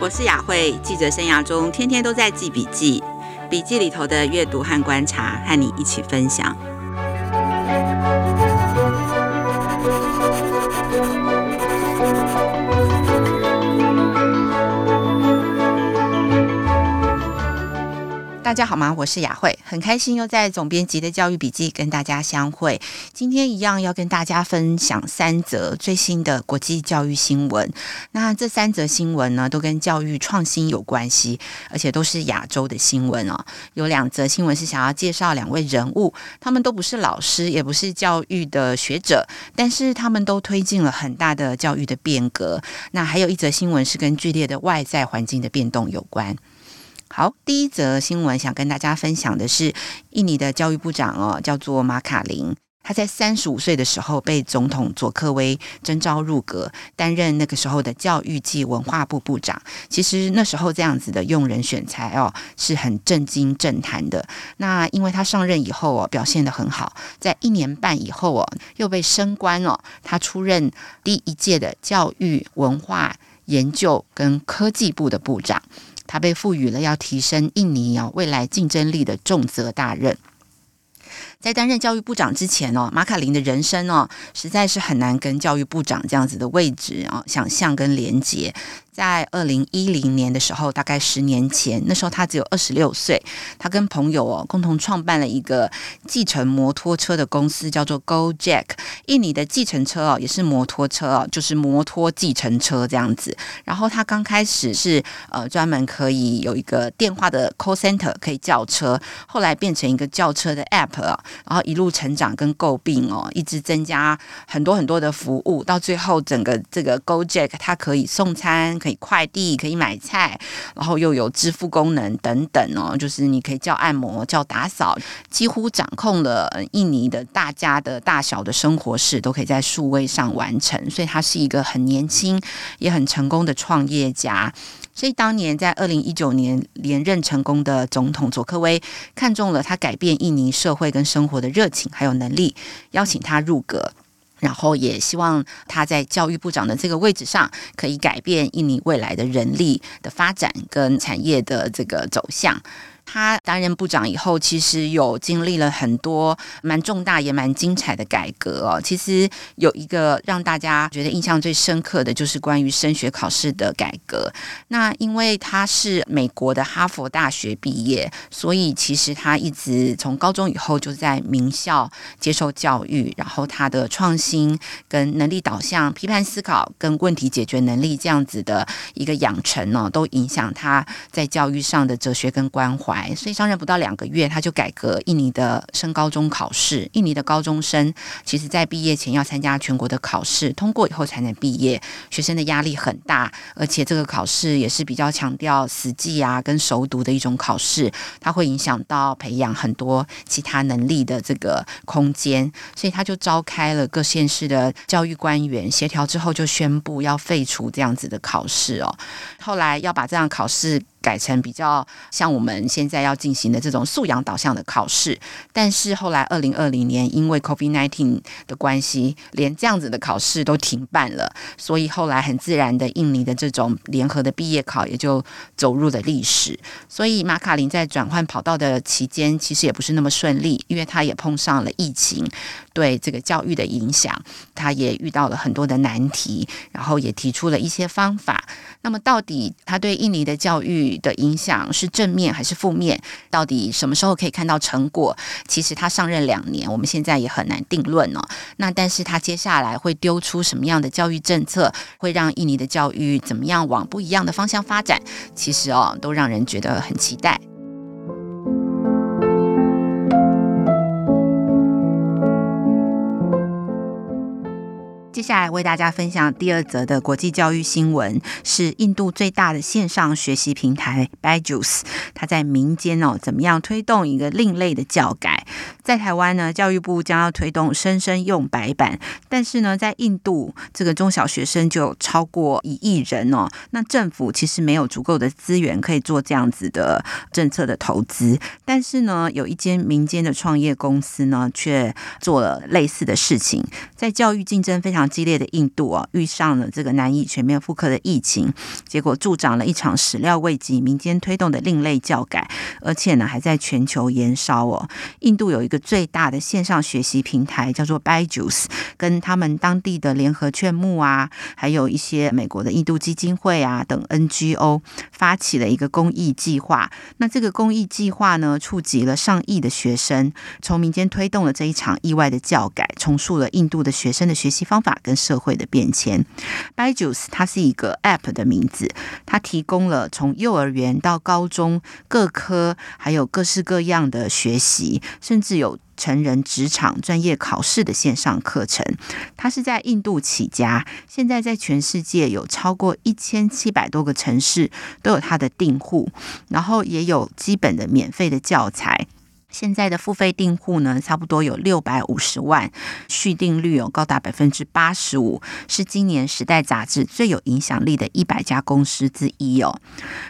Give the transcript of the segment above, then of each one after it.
我是雅慧，记者生涯中天天都在记笔记，笔记里头的阅读和观察，和你一起分享。大家好吗？我是雅慧，很开心又在总编辑的教育笔记跟大家相会。今天一样要跟大家分享三则最新的国际教育新闻。那这三则新闻呢，都跟教育创新有关系，而且都是亚洲的新闻哦。有两则新闻是想要介绍两位人物，他们都不是老师，也不是教育的学者，但是他们都推进了很大的教育的变革。那还有一则新闻是跟剧烈的外在环境的变动有关。好，第一则新闻想跟大家分享的是，印尼的教育部长哦，叫做马卡林。他在三十五岁的时候被总统佐科威征召入阁，担任那个时候的教育暨文化部部长。其实那时候这样子的用人选才哦，是很震惊政坛的。那因为他上任以后哦，表现得很好，在一年半以后哦，又被升官哦，他出任第一届的教育文化研究跟科技部的部长。他被赋予了要提升印尼哦未来竞争力的重责大任。在担任教育部长之前哦，马卡林的人生哦，实在是很难跟教育部长这样子的位置啊想象跟连接。在二零一零年的时候，大概十年前，那时候他只有二十六岁。他跟朋友哦共同创办了一个计程摩托车的公司，叫做 Go Jack。印尼的计程车哦，也是摩托车哦，就是摩托计程车这样子。然后他刚开始是呃专门可以有一个电话的 call center 可以叫车，后来变成一个叫车的 app，然后一路成长跟诟病哦，一直增加很多很多的服务，到最后整个这个 Go Jack 它可以送餐。快递，可以买菜，然后又有支付功能等等哦，就是你可以叫按摩、叫打扫，几乎掌控了印尼的大家的大小的生活事，都可以在数位上完成。所以他是一个很年轻也很成功的创业家。所以当年在二零一九年连任成功的总统佐科威看中了他改变印尼社会跟生活的热情还有能力，邀请他入阁。然后也希望他在教育部长的这个位置上，可以改变印尼未来的人力的发展跟产业的这个走向。他担任部长以后，其实有经历了很多蛮重大也蛮精彩的改革哦。其实有一个让大家觉得印象最深刻的就是关于升学考试的改革。那因为他是美国的哈佛大学毕业，所以其实他一直从高中以后就在名校接受教育，然后他的创新跟能力导向、批判思考跟问题解决能力这样子的一个养成呢，都影响他在教育上的哲学跟关怀。所以上任不到两个月，他就改革印尼的升高中考试。印尼的高中生其实在毕业前要参加全国的考试，通过以后才能毕业。学生的压力很大，而且这个考试也是比较强调死记啊跟熟读的一种考试，它会影响到培养很多其他能力的这个空间。所以他就召开了各县市的教育官员协调之后，就宣布要废除这样子的考试哦。后来要把这样考试。改成比较像我们现在要进行的这种素养导向的考试，但是后来二零二零年因为 COVID-19 的关系，连这样子的考试都停办了，所以后来很自然的，印尼的这种联合的毕业考也就走入了历史。所以马卡林在转换跑道的期间，其实也不是那么顺利，因为他也碰上了疫情对这个教育的影响，他也遇到了很多的难题，然后也提出了一些方法。那么到底他对印尼的教育的影响是正面还是负面？到底什么时候可以看到成果？其实他上任两年，我们现在也很难定论哦。那但是他接下来会丢出什么样的教育政策，会让印尼的教育怎么样往不一样的方向发展？其实哦，都让人觉得很期待。接下来为大家分享第二则的国际教育新闻，是印度最大的线上学习平台 Byju's，它在民间哦怎么样推动一个另类的教改？在台湾呢，教育部将要推动生生用白板，但是呢，在印度这个中小学生就有超过一亿人哦，那政府其实没有足够的资源可以做这样子的政策的投资，但是呢，有一间民间的创业公司呢，却做了类似的事情，在教育竞争非常激烈的印度哦，遇上了这个难以全面复刻的疫情，结果助长了一场始料未及、民间推动的另类教改，而且呢还在全球延烧哦。印度有一个最大的线上学习平台叫做 Byju's，跟他们当地的联合劝募啊，还有一些美国的印度基金会啊等 NGO 发起了一个公益计划。那这个公益计划呢，触及了上亿的学生，从民间推动了这一场意外的教改，重塑了印度的学生的学习方法跟社会的变迁。Byju's 它是一个 App 的名字，它提供了从幼儿园到高中各科，还有各式各样的学习，甚至有成人职场专业考试的线上课程。它是在印度起家，现在在全世界有超过一千七百多个城市都有它的订户，然后也有基本的免费的教材。现在的付费订户呢，差不多有六百五十万，续订率有高达百分之八十五，是今年《时代》杂志最有影响力的一百家公司之一哦。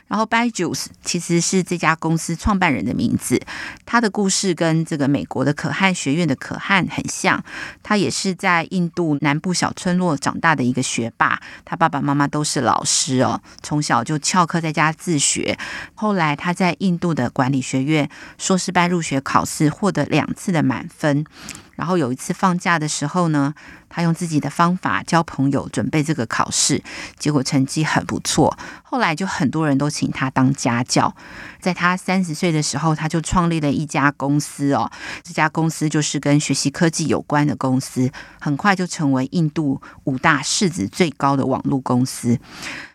然后，Byju's 其实是这家公司创办人的名字，他的故事跟这个美国的可汗学院的可汗很像，他也是在印度南部小村落长大的一个学霸，他爸爸妈妈都是老师哦，从小就翘课在家自学，后来他在印度的管理学院硕士班入学。学考试获得两次的满分，然后有一次放假的时候呢，他用自己的方法教朋友准备这个考试，结果成绩很不错。后来就很多人都请他当家教。在他三十岁的时候，他就创立了一家公司哦。这家公司就是跟学习科技有关的公司，很快就成为印度五大市值最高的网络公司。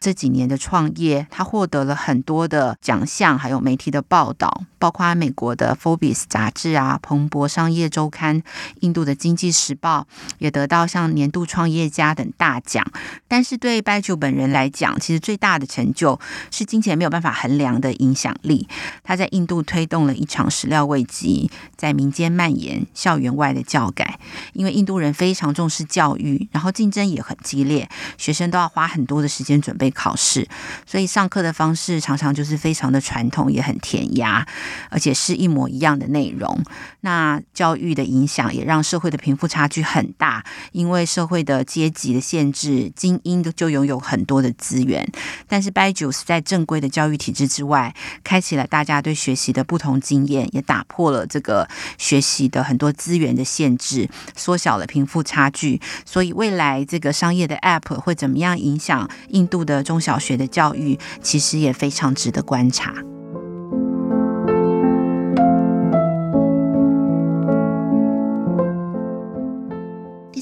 这几年的创业，他获得了很多的奖项，还有媒体的报道，包括美国的《Forbes》杂志啊，《彭博商业周刊》、印度的《经济时报》也得到像年度创业家等大奖。但是对 Byju's 本人来讲，其实最大的成就是金钱没有办法衡量的影响力。他在印度推动了一场始料未及、在民间蔓延、校园外的教改。因为印度人非常重视教育，然后竞争也很激烈，学生都要花很多的时间准备考试，所以上课的方式常常就是非常的传统，也很填鸭，而且是一模一样的内容。那教育的影响也让社会的贫富差距很大，因为社会的阶级的限制，精英就拥有很多的资源，但是 Byju's 在正规的教育体制之外，开启了大家对学习的不同经验，也打破了这个学习的很多资源的限制，缩小了贫富差距。所以未来这个商业的 App 会怎么样影响印度的中小学的教育，其实也非常值得观察。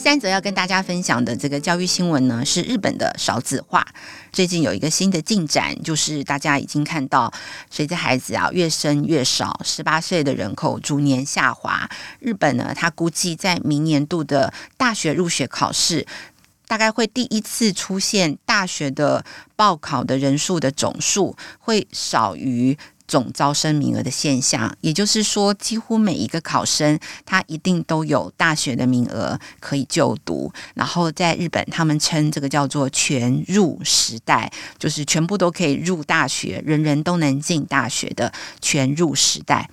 三则要跟大家分享的这个教育新闻呢，是日本的少子化。最近有一个新的进展，就是大家已经看到，随着孩子啊越生越少，十八岁的人口逐年下滑。日本呢，他估计在明年度的大学入学考试，大概会第一次出现大学的报考的人数的总数会少于。总招生名额的现象，也就是说，几乎每一个考生他一定都有大学的名额可以就读。然后在日本，他们称这个叫做“全入时代”，就是全部都可以入大学，人人都能进大学的全入时代。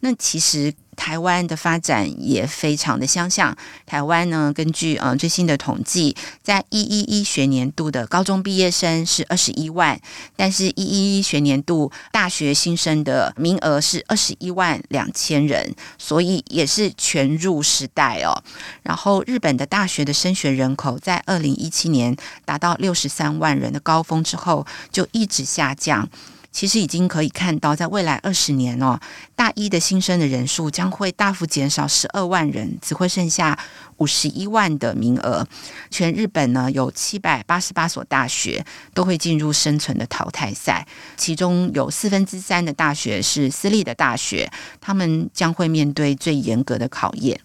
那其实。台湾的发展也非常的相像。台湾呢，根据呃最新的统计，在一一一学年度的高中毕业生是二十一万，但是一一一学年度大学新生的名额是二十一万两千人，所以也是全入时代哦。然后日本的大学的升学人口在二零一七年达到六十三万人的高峰之后，就一直下降。其实已经可以看到，在未来二十年哦，大一的新生的人数将会大幅减少十二万人，只会剩下五十一万的名额。全日本呢，有七百八十八所大学都会进入生存的淘汰赛，其中有四分之三的大学是私立的大学，他们将会面对最严格的考验。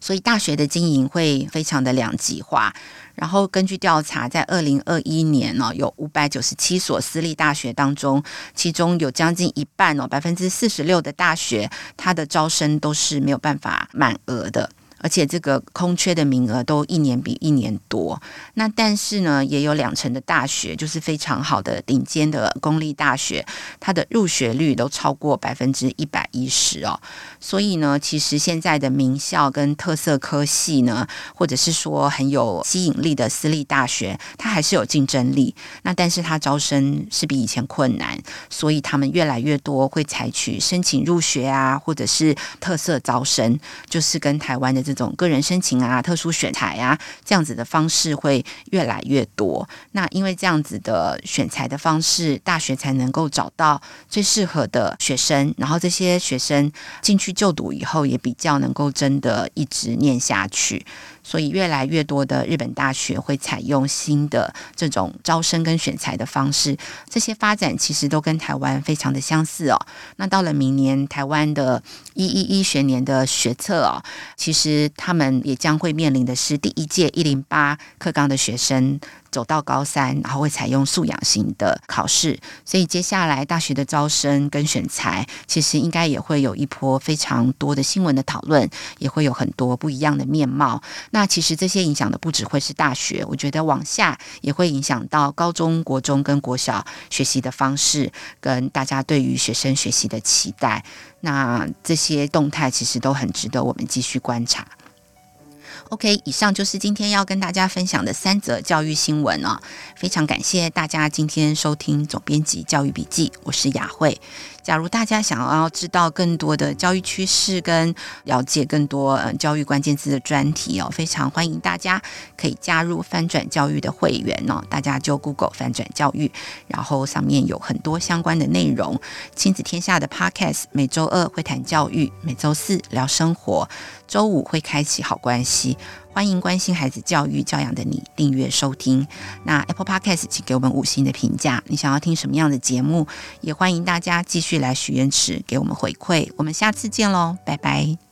所以大学的经营会非常的两极化。然后根据调查，在二零二一年呢，有五百九十七所私立大学当中，其中有将近一半哦，百分之四十六的大学，它的招生都是没有办法满额的。而且这个空缺的名额都一年比一年多。那但是呢，也有两成的大学就是非常好的顶尖的公立大学，它的入学率都超过百分之一百一十哦。所以呢，其实现在的名校跟特色科系呢，或者是说很有吸引力的私立大学，它还是有竞争力。那但是它招生是比以前困难，所以他们越来越多会采取申请入学啊，或者是特色招生，就是跟台湾的这种个人申请啊、特殊选材啊这样子的方式会越来越多。那因为这样子的选材的方式，大学才能够找到最适合的学生，然后这些学生进去就读以后，也比较能够真的一直念下去。所以，越来越多的日本大学会采用新的这种招生跟选材的方式，这些发展其实都跟台湾非常的相似哦。那到了明年台湾的一一一学年的学测哦，其实他们也将会面临的是第一届一零八课纲的学生。走到高三，然后会采用素养型的考试，所以接下来大学的招生跟选才，其实应该也会有一波非常多的新闻的讨论，也会有很多不一样的面貌。那其实这些影响的不只会是大学，我觉得往下也会影响到高中国中跟国小学习的方式，跟大家对于学生学习的期待。那这些动态其实都很值得我们继续观察。OK，以上就是今天要跟大家分享的三则教育新闻哦。非常感谢大家今天收听总编辑教育笔记，我是雅慧。假如大家想要知道更多的教育趋势跟了解更多嗯教育关键字的专题哦，非常欢迎大家可以加入翻转教育的会员哦。大家就 Google 翻转教育，然后上面有很多相关的内容。亲子天下的 Podcast 每周二会谈教育，每周四聊生活，周五会开启好关系。欢迎关心孩子教育教养的你订阅收听。那 Apple Podcast 请给我们五星的评价。你想要听什么样的节目？也欢迎大家继续来许愿池给我们回馈。我们下次见喽，拜拜。